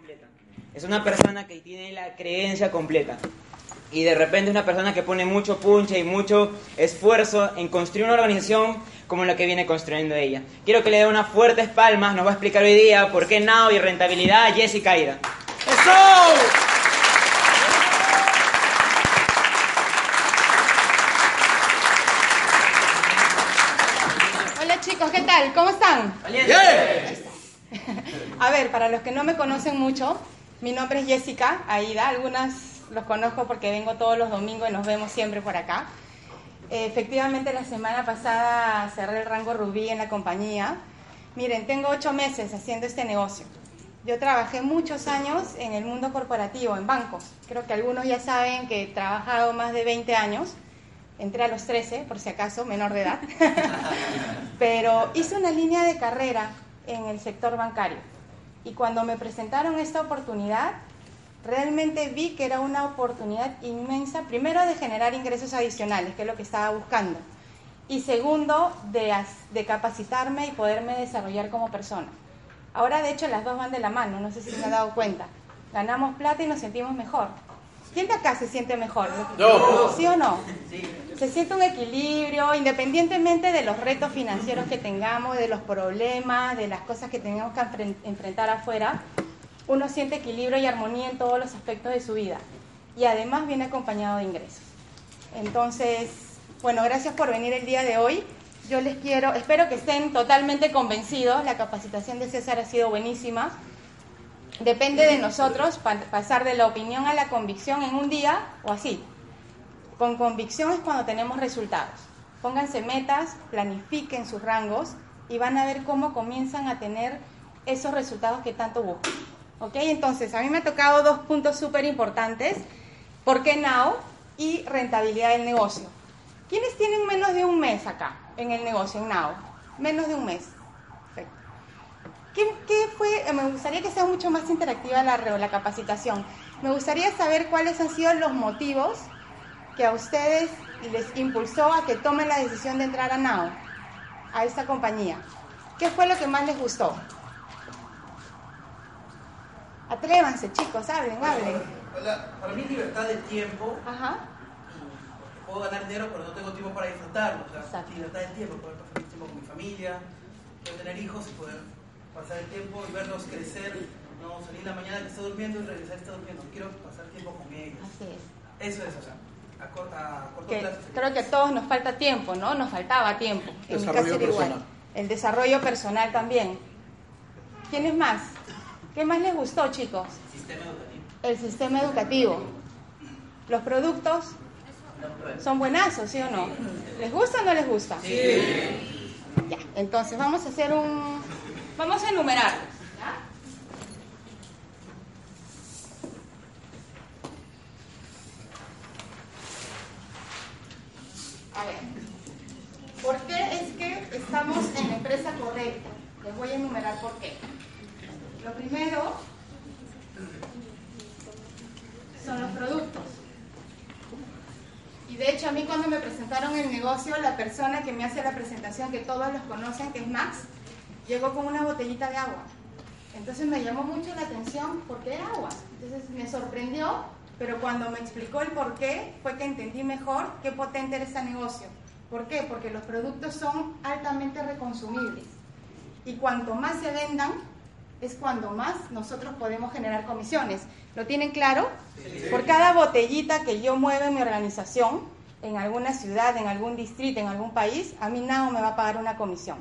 completa. Es una persona que tiene la creencia completa. Y de repente una persona que pone mucho punche y mucho esfuerzo en construir una organización como la que viene construyendo ella. Quiero que le dé unas fuertes palmas, nos va a explicar hoy día por qué NAO y rentabilidad Jessica Ida. ¡Eso! chicos, ¿qué tal? ¿Cómo están? Bien. A ver, para los que no me conocen mucho, mi nombre es Jessica Aida. Algunas los conozco porque vengo todos los domingos y nos vemos siempre por acá. Efectivamente, la semana pasada cerré el rango rubí en la compañía. Miren, tengo ocho meses haciendo este negocio. Yo trabajé muchos años en el mundo corporativo, en bancos. Creo que algunos ya saben que he trabajado más de 20 años entré a los 13, por si acaso, menor de edad, pero hice una línea de carrera en el sector bancario. Y cuando me presentaron esta oportunidad, realmente vi que era una oportunidad inmensa, primero de generar ingresos adicionales, que es lo que estaba buscando, y segundo, de, capacitarme y poderme desarrollar como persona. Ahora, de hecho, las dos van de la mano, no sé si se han dado cuenta. Ganamos plata y nos sentimos mejor. ¿Quién de acá se siente mejor? ¿Sí o no? Se siente un equilibrio, independientemente de los retos financieros que tengamos, de los problemas, de las cosas que tenemos que enfrentar afuera, uno siente equilibrio y armonía en todos los aspectos de su vida. Y además viene acompañado de ingresos. Entonces, bueno, gracias por venir el día de hoy. Yo les quiero, espero que estén totalmente convencidos. La capacitación de César ha sido buenísima. Depende de nosotros pasar de la opinión a la convicción en un día o así. Con convicción es cuando tenemos resultados. Pónganse metas, planifiquen sus rangos y van a ver cómo comienzan a tener esos resultados que tanto buscan. ¿Ok? Entonces, a mí me ha tocado dos puntos súper importantes. ¿Por qué Now? Y rentabilidad del negocio. ¿Quiénes tienen menos de un mes acá en el negocio, en Now? Menos de un mes. ¿Qué, fue? Eh, me gustaría que sea mucho más interactiva la, la capacitación. Me gustaría saber cuáles han sido los motivos que a ustedes les impulsó a que tomen la decisión de entrar a NAO, a esta compañía. ¿Qué fue lo que más les gustó? Atrévanse, chicos, hablen, hablen. para mí libertad de tiempo. Ajá. Puedo ganar dinero, pero no tengo tiempo para disfrutarlo. O sea, libertad de tiempo, poder pasar tiempo con mi familia, poder tener hijos y poder pasar el tiempo y verlos crecer, no salir la mañana que está durmiendo y regresar que está durmiendo. Quiero pasar tiempo con ellos. Así es. Eso es, o sea, a, corto, plazo. Creo que a todos nos falta tiempo, ¿no? Nos faltaba tiempo. En mi caso era igual. El desarrollo personal también. ¿Quién es más? ¿Qué más les gustó, chicos? El sistema educativo. El sistema educativo. Los productos son buenazos, ¿sí o no? ¿Les gusta o no les gusta? Sí. Ya, entonces vamos a hacer un, Vamos a enumerarlos. A ver, ¿por qué es que estamos en la empresa correcta? Les voy a enumerar por qué. Lo primero son los productos. Y de hecho a mí cuando me presentaron el negocio, la persona que me hace la presentación, que todos los conocen, que es Max, llegó con una botellita de agua. Entonces me llamó mucho la atención porque era agua. Entonces me sorprendió, pero cuando me explicó el por qué, fue que entendí mejor qué potente era este negocio. ¿Por qué? Porque los productos son altamente reconsumibles. Y cuanto más se vendan, es cuando más nosotros podemos generar comisiones. ¿Lo tienen claro? Por cada botellita que yo mueva en mi organización, en alguna ciudad, en algún distrito, en algún país, a mí nada me va a pagar una comisión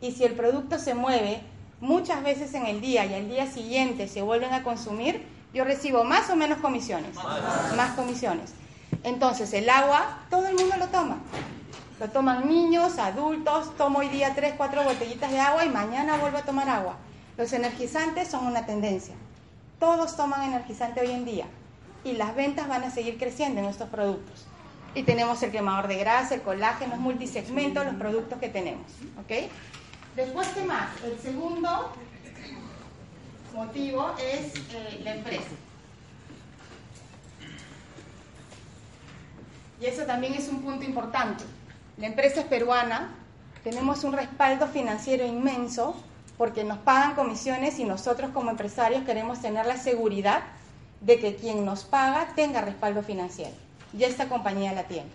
y si el producto se mueve muchas veces en el día y al día siguiente se vuelven a consumir, yo recibo más o menos comisiones. Más, comisiones. Entonces, el agua, todo el mundo lo toma. Lo toman niños, adultos, tomo hoy día tres, cuatro botellitas de agua y mañana vuelvo a tomar agua. Los energizantes son una tendencia. Todos toman energizante hoy en día y las ventas van a seguir creciendo en estos productos. Y tenemos el quemador de grasa, el colágeno, multisegmento, los productos que tenemos. ¿ok?, Después, ¿qué más? El segundo motivo es eh, la empresa. Y eso también es un punto importante. La empresa es peruana, tenemos un respaldo financiero inmenso porque nos pagan comisiones y nosotros como empresarios queremos tener la seguridad de que quien nos paga tenga respaldo financiero. Y esta compañía la tiene.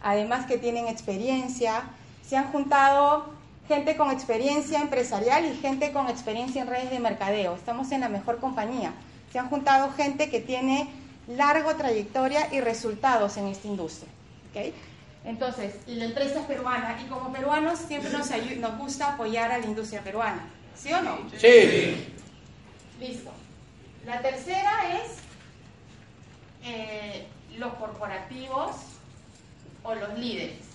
Además que tienen experiencia, se han juntado gente con experiencia empresarial y gente con experiencia en redes de mercadeo. Estamos en la mejor compañía. Se han juntado gente que tiene larga trayectoria y resultados en esta industria. ¿okay? Entonces, y la empresa es peruana y como peruanos siempre nos, nos gusta apoyar a la industria peruana. ¿Sí o no? Sí. Listo. La tercera es eh, los corporativos o los líderes.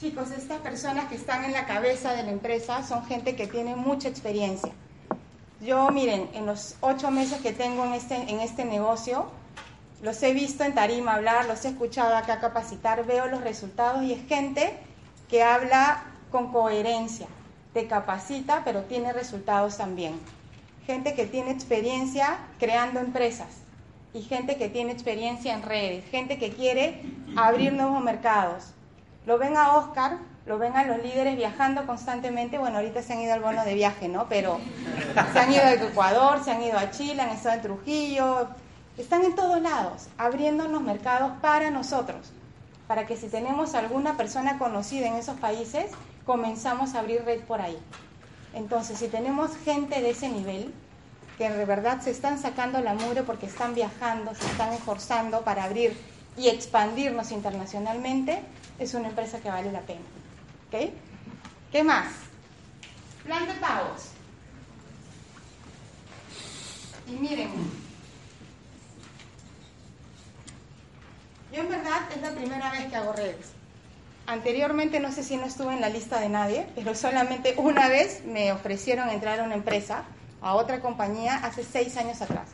Chicos, estas personas que están en la cabeza de la empresa son gente que tiene mucha experiencia. Yo, miren, en los ocho meses que tengo en este, en este negocio, los he visto en tarima hablar, los he escuchado acá capacitar, veo los resultados y es gente que habla con coherencia, te capacita, pero tiene resultados también. Gente que tiene experiencia creando empresas y gente que tiene experiencia en redes, gente que quiere abrir nuevos mercados. Lo ven a Oscar, lo ven a los líderes viajando constantemente. Bueno, ahorita se han ido al bono de viaje, ¿no? Pero se han ido a Ecuador, se han ido a Chile, han estado en Trujillo. Están en todos lados, abriéndonos mercados para nosotros. Para que si tenemos alguna persona conocida en esos países, comenzamos a abrir red por ahí. Entonces, si tenemos gente de ese nivel, que de verdad se están sacando la mugre porque están viajando, se están esforzando para abrir y expandirnos internacionalmente, es una empresa que vale la pena. ¿Ok? ¿Qué más? Plan de pagos. Y miren, yo en verdad es la primera vez que hago redes. Anteriormente no sé si no estuve en la lista de nadie, pero solamente una vez me ofrecieron entrar a una empresa, a otra compañía, hace seis años atrás.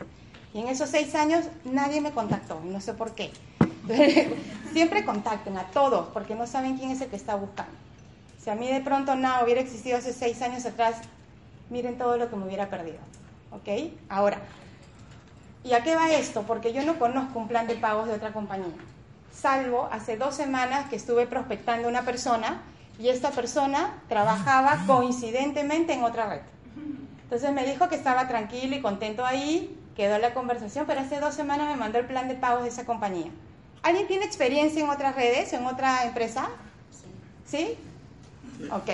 Y en esos seis años nadie me contactó, no sé por qué. Siempre contacten a todos, porque no saben quién es el que está buscando. Si a mí de pronto nada hubiera existido hace seis años atrás, miren todo lo que me hubiera perdido. ¿Ok? Ahora, ¿y a qué va esto? Porque yo no conozco un plan de pagos de otra compañía salvo hace dos semanas que estuve prospectando una persona y esta persona trabajaba coincidentemente en otra red. Entonces me dijo que estaba tranquilo y contento ahí, quedó la conversación, pero hace dos semanas me mandó el plan de pagos de esa compañía. ¿Alguien tiene experiencia en otras redes, en otra empresa? ¿Sí? Ok.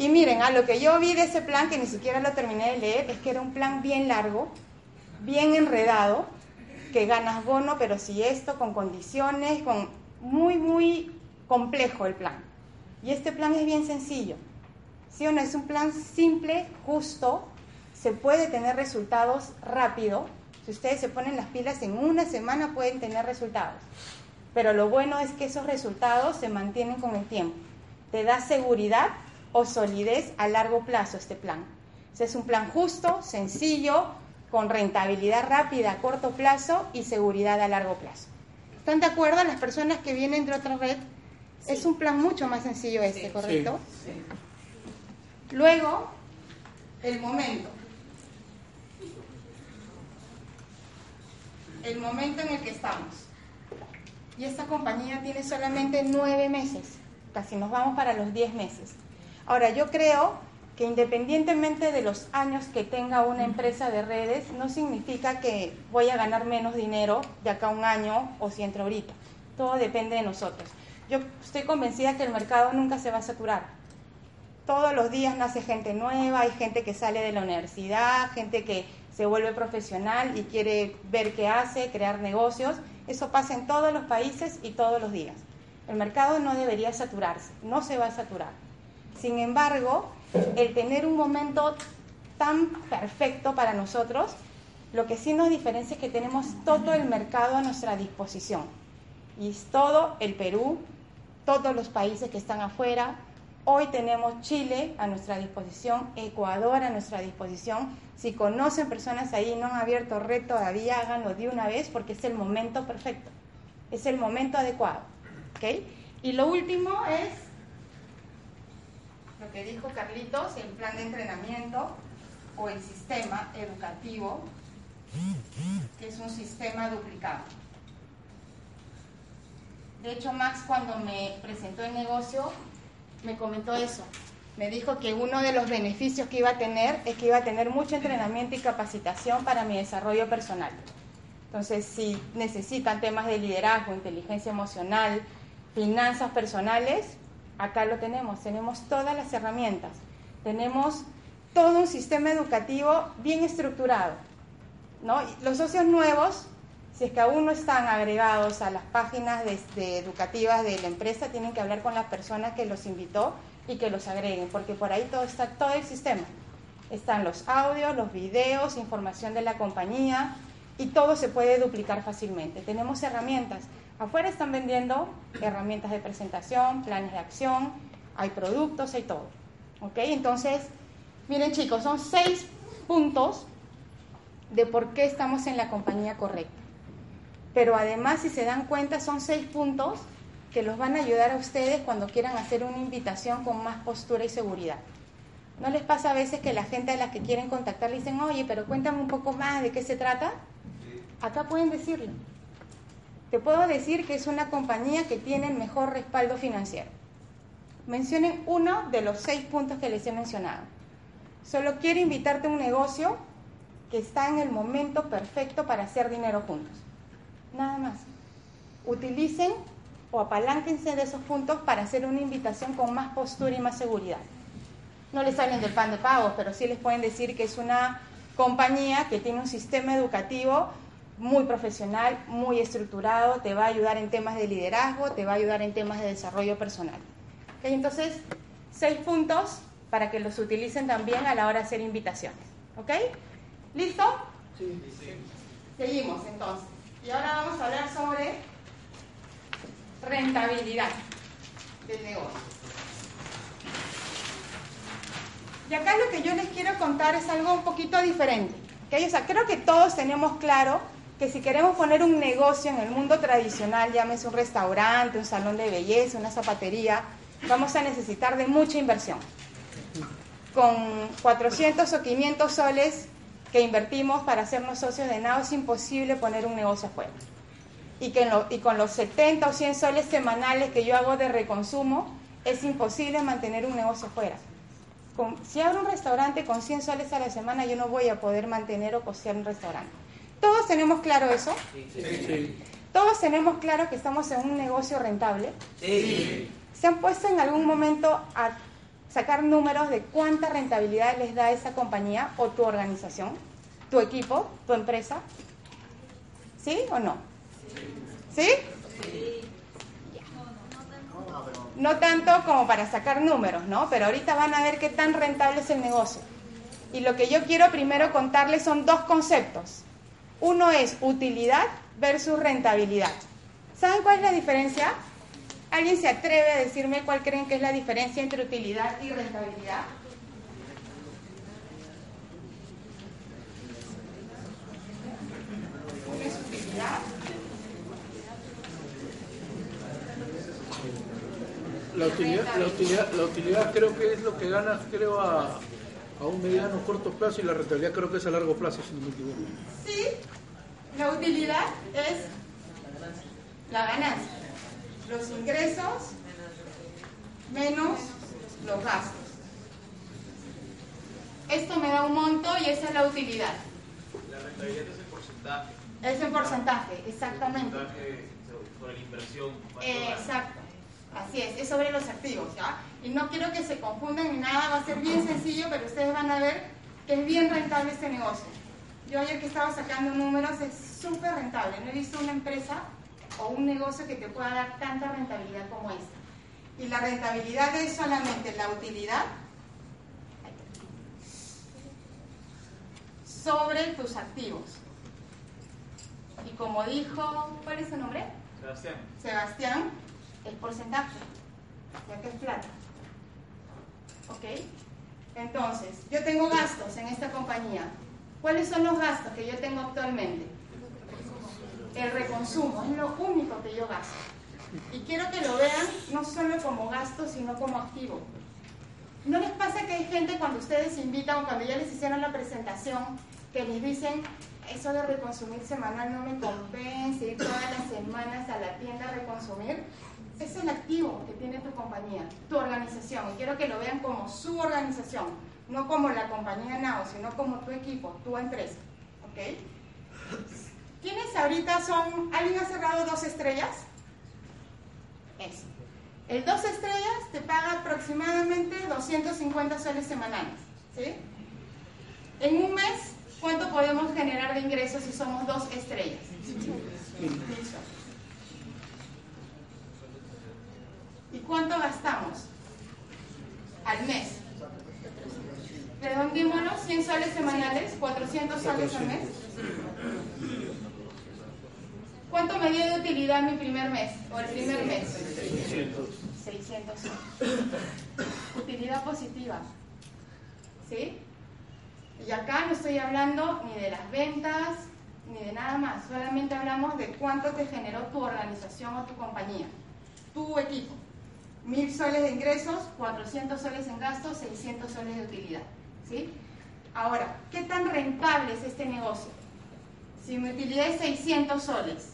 Y miren, a lo que yo vi de ese plan, que ni siquiera lo terminé de leer, es que era un plan bien largo, bien enredado, que ganas bono, pero si esto, con condiciones, con muy, muy complejo el plan. Y este plan es bien sencillo. ¿Sí o no? Es un plan simple, justo, se puede tener resultados rápido. Si ustedes se ponen las pilas en una semana pueden tener resultados. Pero lo bueno es que esos resultados se mantienen con el tiempo. Te da seguridad o solidez a largo plazo este plan. es un plan justo, sencillo, con rentabilidad rápida a corto plazo y seguridad a largo plazo. ¿Están de acuerdo las personas que vienen de otra red? Es un plan mucho más sencillo este, ¿correcto? Luego, el momento. El momento en el que estamos. Y esta compañía tiene solamente nueve meses. Casi nos vamos para los diez meses. Ahora, yo creo que independientemente de los años que tenga una empresa de redes, no significa que voy a ganar menos dinero de acá a un año o si entro ahorita. Todo depende de nosotros. Yo estoy convencida que el mercado nunca se va a saturar. Todos los días nace gente nueva, hay gente que sale de la universidad, gente que se vuelve profesional y quiere ver qué hace, crear negocios. Eso pasa en todos los países y todos los días. El mercado no debería saturarse, no se va a saturar. Sin embargo, el tener un momento tan perfecto para nosotros, lo que sí nos diferencia es que tenemos todo el mercado a nuestra disposición. Y es todo el Perú, todos los países que están afuera. Hoy tenemos Chile a nuestra disposición, Ecuador a nuestra disposición. Si conocen personas ahí no han abierto red todavía, háganlo de una vez porque es el momento perfecto. Es el momento adecuado. Y lo último es lo que dijo Carlitos, el plan de entrenamiento o el sistema educativo, que es un sistema duplicado. De hecho, Max cuando me presentó el negocio me comentó eso. Me dijo que uno de los beneficios que iba a tener es que iba a tener mucho entrenamiento y capacitación para mi desarrollo personal. Entonces, si necesitan temas de liderazgo, inteligencia emocional, finanzas personales, acá lo tenemos. Tenemos todas las herramientas. Tenemos todo un sistema educativo bien estructurado. ¿no? Los socios nuevos si es que aún no están agregados a las páginas educativas de la empresa, tienen que hablar con la persona que los invitó y que los agreguen, porque por ahí todo está todo el sistema. Están los audios, los videos, información de la compañía y todo se puede duplicar fácilmente. Tenemos herramientas. Afuera están vendiendo herramientas de presentación, planes de acción, hay productos, hay todo. ¿Ok? Entonces, miren chicos, son seis puntos de por qué estamos en la compañía correcta pero además si se dan cuenta son seis puntos que los van a ayudar a ustedes cuando quieran hacer una invitación con más postura y seguridad. ¿No les pasa a veces que la gente a la que quieren contactar le dicen, oye, pero cuéntame un poco más de qué se trata? Acá pueden decirlo. Te puedo decir que es una compañía que tiene el mejor respaldo financiero. Mencionen uno de los seis puntos que les he mencionado. Solo quiero invitarte a un negocio que está en el momento perfecto para hacer dinero juntos nada más. Utilicen o apalánquense de esos puntos para hacer una invitación con más postura y más seguridad. No les hablen del pan de pagos, pero sí les pueden decir que es una compañía que tiene un sistema educativo muy profesional, muy estructurado, te va a ayudar en temas de liderazgo, te va a ayudar en temas de desarrollo personal. Entonces, seis puntos para que los utilicen también a la hora de hacer invitaciones. ¿Ok? ¿Listo? Sí. Seguimos entonces. Y ahora vamos a hablar sobre rentabilidad del negocio. Y acá lo que yo les quiero contar es algo un poquito diferente. ¿okay? Creo que todos tenemos claro que si queremos poner un negocio en el mundo tradicional, llámese un restaurante, un salón de belleza, una zapatería, vamos a necesitar de mucha inversión. Con 400 o 500 soles que invertimos para hacernos socios de nada es imposible poner un negocio afuera. Y, que y con los 70 o 100 soles semanales que yo hago de reconsumo, es imposible mantener un negocio afuera. si abro un restaurante con 100 soles a la semana, yo no voy a poder mantener o costear un restaurante. ¿Todos tenemos claro eso? Sí. ¿Todos tenemos claro que estamos en un negocio rentable? Sí. ¿Se han puesto en algún momento a sacar números de cuánta rentabilidad les da esa compañía o tu organización, tu equipo, tu empresa. ¿Sí o no? ¿Sí? No tanto como para sacar números, ¿no? Pero ahorita van a ver qué tan rentable es el negocio. Y lo que yo quiero primero contarles son dos conceptos. Uno es utilidad versus rentabilidad. ¿Saben cuál es la diferencia? ¿Alguien se atreve a decirme cuál creen que es la diferencia entre utilidad y rentabilidad? ¿Qué es utilidad? La utilidad, la, utilidad, la utilidad creo que es lo que ganas, creo, a, a un mediano o corto plazo y la rentabilidad creo que es a largo plazo, si no me equivoco. Sí, la utilidad es la ganancia los ingresos menos los gastos. Esto me da un monto y esa es la utilidad. La rentabilidad es el porcentaje. Es el porcentaje, exactamente. El porcentaje sobre la inversión. exacto. Así es, es sobre los activos, ¿ya? Y no quiero que se confundan ni nada, va a ser bien sencillo, pero ustedes van a ver que es bien rentable este negocio. Yo ayer que estaba sacando números, es súper rentable. No he visto una empresa o un negocio que te pueda dar tanta rentabilidad como esta. Y la rentabilidad es solamente la utilidad sobre tus activos. Y como dijo, ¿cuál es su nombre? Sebastián. Sebastián, el porcentaje, ya que es plata. ¿Ok? Entonces, yo tengo gastos en esta compañía. ¿Cuáles son los gastos que yo tengo actualmente? El reconsumo, es lo único que yo gasto. Y quiero que lo vean no solo como gasto, sino como activo. ¿No les pasa que hay gente cuando ustedes invitan o cuando ya les hicieron la presentación que les dicen, eso de reconsumir semanal no me compensa, ir todas las semanas a la tienda a reconsumir, es el activo que tiene tu compañía, tu organización. Y quiero que lo vean como su organización, no como la compañía NAO, sino como tu equipo, tu empresa. ¿Ok? ¿Quiénes ahorita son, alguien ha cerrado dos estrellas? Eso. El dos estrellas te paga aproximadamente 250 soles semanales. ¿sí? En un mes, ¿cuánto podemos generar de ingresos si somos dos estrellas? ¿Y cuánto gastamos al mes? Redondímoslo, 100 soles semanales, 400 soles al mes. ¿Cuánto me dio de utilidad mi primer mes o el primer mes? 600. 600 Utilidad positiva. ¿Sí? Y acá no estoy hablando ni de las ventas ni de nada más, solamente hablamos de cuánto te generó tu organización o tu compañía, tu equipo. Mil soles de ingresos, 400 soles en gastos, 600 soles de utilidad. ¿sí? Ahora, ¿qué tan rentable es este negocio? Si mi utilidad es 600 soles,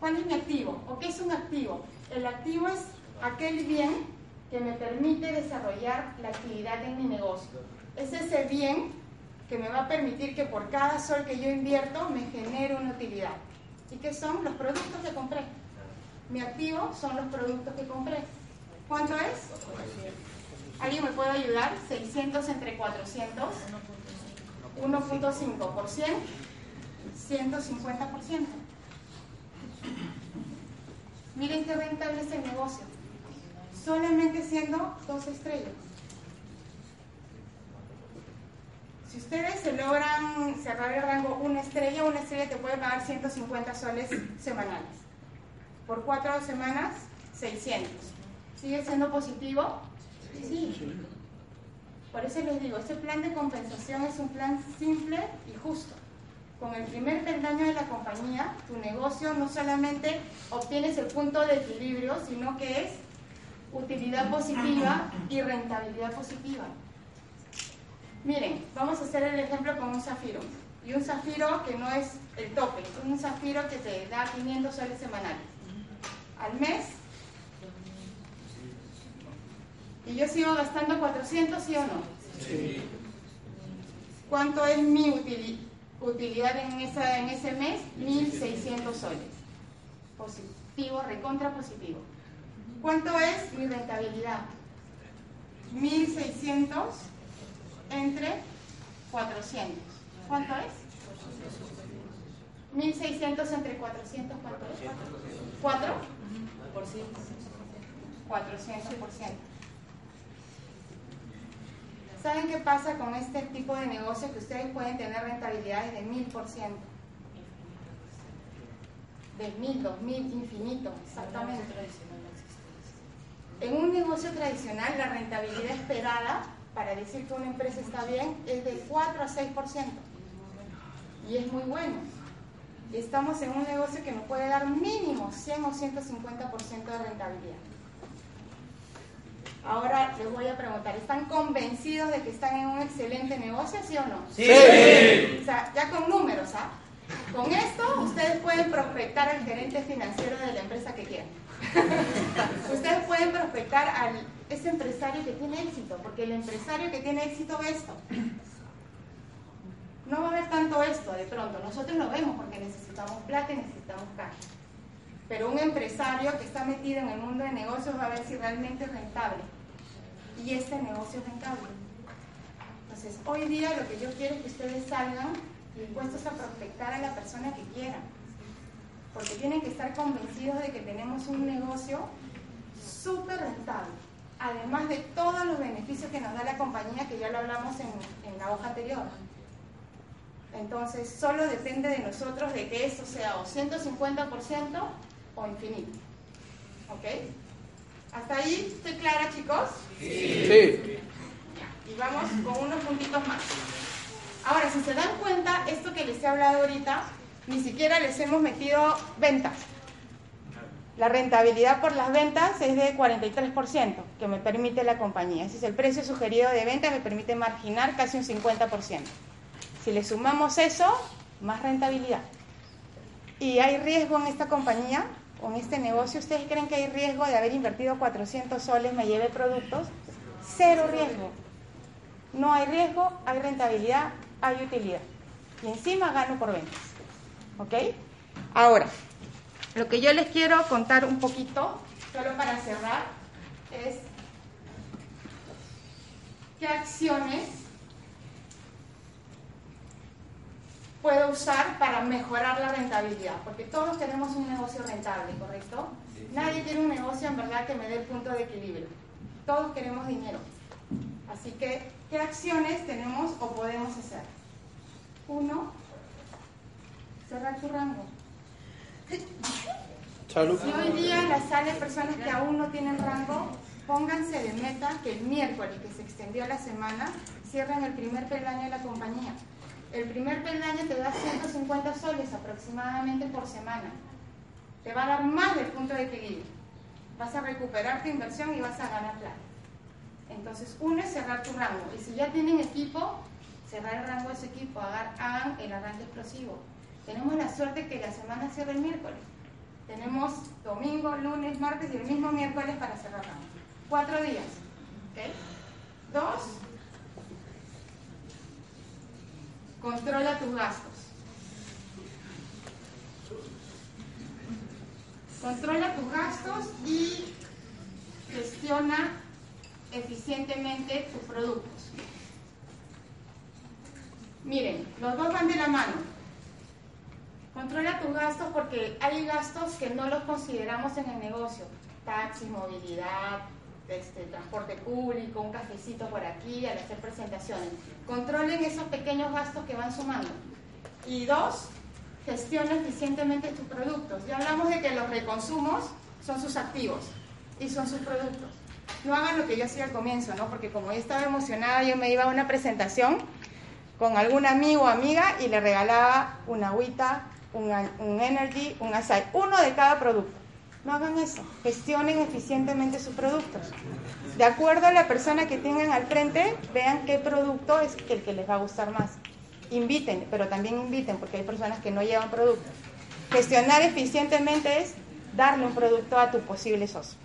¿cuál es mi activo? ¿O qué es un activo? El activo es aquel bien que me permite desarrollar la actividad en mi negocio. Es ese bien que me va a permitir que por cada sol que yo invierto me genere una utilidad. ¿Y qué son? Los productos que compré. Mi activo son los productos que compré. ¿Cuánto es? ¿Alguien me puede ayudar? 600 entre 400. 1.5 por 100. 150%. Miren qué rentable es el negocio. Solamente siendo dos estrellas. Si ustedes se logran cerrar el rango una estrella, una estrella te puede pagar 150 soles semanales. Por cuatro semanas, 600. ¿Sigue siendo positivo? Sí. Por eso les digo, este plan de compensación es un plan simple y justo. Con el primer peldaño de la compañía, tu negocio no solamente obtienes el punto de equilibrio, sino que es utilidad positiva y rentabilidad positiva. Miren, vamos a hacer el ejemplo con un zafiro. Y un zafiro que no es el tope, un zafiro que te da 500 soles semanales. Al mes. Y yo sigo gastando 400, ¿sí o no? Sí. ¿Cuánto es mi utilidad? Utilidad en, esa, en ese mes, 1.600 soles. Positivo, recontra positivo. ¿Cuánto es mi rentabilidad? 1.600 entre 400. ¿Cuánto es? 1.600 entre 400, ¿cuánto es? ¿4? 400%. ¿Saben qué pasa con este tipo de negocio? Que ustedes pueden tener rentabilidades de mil por ciento. De mil, dos mil, infinito, exactamente. En un negocio tradicional, la rentabilidad esperada para decir que una empresa está bien es de 4 a 6%. Y es muy bueno. Estamos en un negocio que nos puede dar mínimo 100 o 150% de rentabilidad. Ahora les voy a preguntar, ¿están convencidos de que están en un excelente negocio, sí o no? Sí. O sea, ya con números, ¿ah? Con esto ustedes pueden prospectar al gerente financiero de la empresa que quieran. ustedes pueden prospectar a ese empresario que tiene éxito, porque el empresario que tiene éxito ve esto. No va a haber tanto esto de pronto, nosotros lo vemos porque necesitamos plata y necesitamos cash. Pero un empresario que está metido en el mundo de negocios va a ver si realmente es rentable y este negocio es rentable. Entonces, hoy día lo que yo quiero es que ustedes salgan dispuestos a prospectar a la persona que quieran, porque tienen que estar convencidos de que tenemos un negocio súper rentable, además de todos los beneficios que nos da la compañía, que ya lo hablamos en, en la hoja anterior. Entonces, solo depende de nosotros de que eso sea o 150% o infinito. ¿Ok? ¿Hasta ahí estoy clara, chicos? Sí. Y vamos con unos puntitos más. Ahora, si se dan cuenta, esto que les he hablado ahorita, ni siquiera les hemos metido ventas. La rentabilidad por las ventas es de 43%, que me permite la compañía. Ese es el precio sugerido de venta, me permite marginar casi un 50%. Si le sumamos eso, más rentabilidad. ¿Y hay riesgo en esta compañía en este negocio? ¿Ustedes creen que hay riesgo de haber invertido 400 soles, me lleve productos? Cero riesgo. No hay riesgo, hay rentabilidad, hay utilidad. Y encima gano por ventas. ¿Ok? Ahora, lo que yo les quiero contar un poquito, solo para cerrar, es qué acciones puedo usar para mejorar la rentabilidad, porque todos tenemos un negocio rentable, ¿correcto? Nadie quiere un negocio en verdad que me dé el punto de equilibrio. Todos queremos dinero. Así que, ¿qué acciones tenemos o podemos hacer? Uno, cerrar tu rango. Si hoy día en la sala hay personas que aún no tienen rango, pónganse de meta que el miércoles que se extendió la semana cierren el primer peldaño de la compañía. El primer peldaño te da 150 soles aproximadamente por semana. Te va a dar más del punto de equilibrio. Vas a recuperar tu inversión y vas a ganar plata. Entonces, uno es cerrar tu rango. Y si ya tienen equipo, cerrar el rango de su equipo, hagan el arranque explosivo. Tenemos la suerte que la semana cierre el miércoles. Tenemos domingo, lunes, martes y el mismo miércoles para cerrar rango. Cuatro días. ¿okay? Dos, controla tus gastos. Controla tus gastos y gestiona eficientemente tus productos. Miren, los dos van de la mano. Controla tus gastos porque hay gastos que no los consideramos en el negocio. Taxi, movilidad, este, transporte público, un cafecito por aquí al hacer presentaciones. Controlen esos pequeños gastos que van sumando. Y dos, gestiona eficientemente tus productos. Ya hablamos de que los reconsumos son sus activos y son sus productos. No hagan lo que yo hacía al comienzo, ¿no? Porque como yo estaba emocionada, yo me iba a una presentación con algún amigo o amiga y le regalaba una agüita, un, energy, un açaí, uno de cada producto. No hagan eso, gestionen eficientemente sus productos. De acuerdo a la persona que tengan al frente, vean qué producto es el que les va a gustar más. Inviten, pero también inviten, porque hay personas que no llevan productos. Gestionar eficientemente es darle un producto a tu posible socio.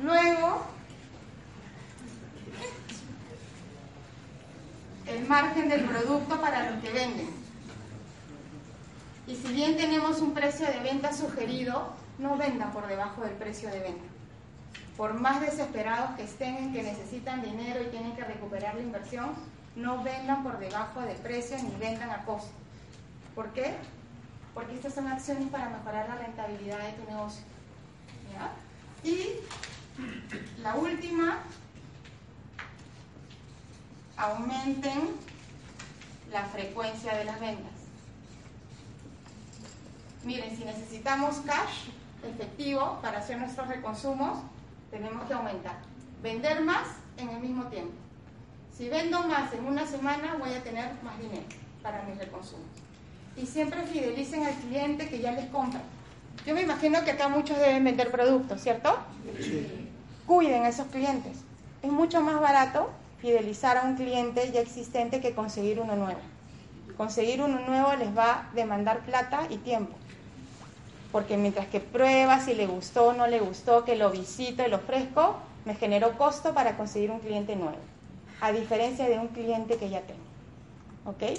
Luego, el margen del producto para los que venden. Y si bien tenemos un precio de venta sugerido, no vendan por debajo del precio de venta. Por más desesperados que estén en que necesitan dinero y tienen que recuperar la inversión, no vendan por debajo del precio ni vendan a costo. ¿Por qué? Porque estas son acciones para mejorar la rentabilidad de tu negocio. Y la última, aumenten la frecuencia de las ventas. Miren, si necesitamos cash efectivo para hacer nuestros reconsumos, tenemos que aumentar. Vender más en el mismo tiempo. Si vendo más en una semana, voy a tener más dinero para mis reconsumos. Y siempre fidelicen al cliente que ya les compra. Yo me imagino que acá muchos deben vender productos, ¿cierto? Sí. Cuiden a esos clientes. Es mucho más barato fidelizar a un cliente ya existente que conseguir uno nuevo. Conseguir uno nuevo les va a demandar plata y tiempo porque mientras que prueba si le gustó o no le gustó, que lo visito y lo ofrezco, me generó costo para conseguir un cliente nuevo, a diferencia de un cliente que ya tengo. ¿Ok?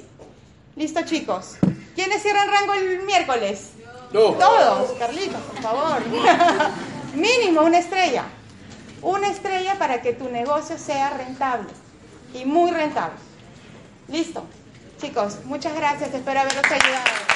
Listo, chicos. ¿Quiénes cierran rango el miércoles? Todos, Carlitos, por favor. Mínimo una estrella. Una estrella para que tu negocio sea rentable y muy rentable. Listo. Chicos, muchas gracias. Espero haberlos ayudado.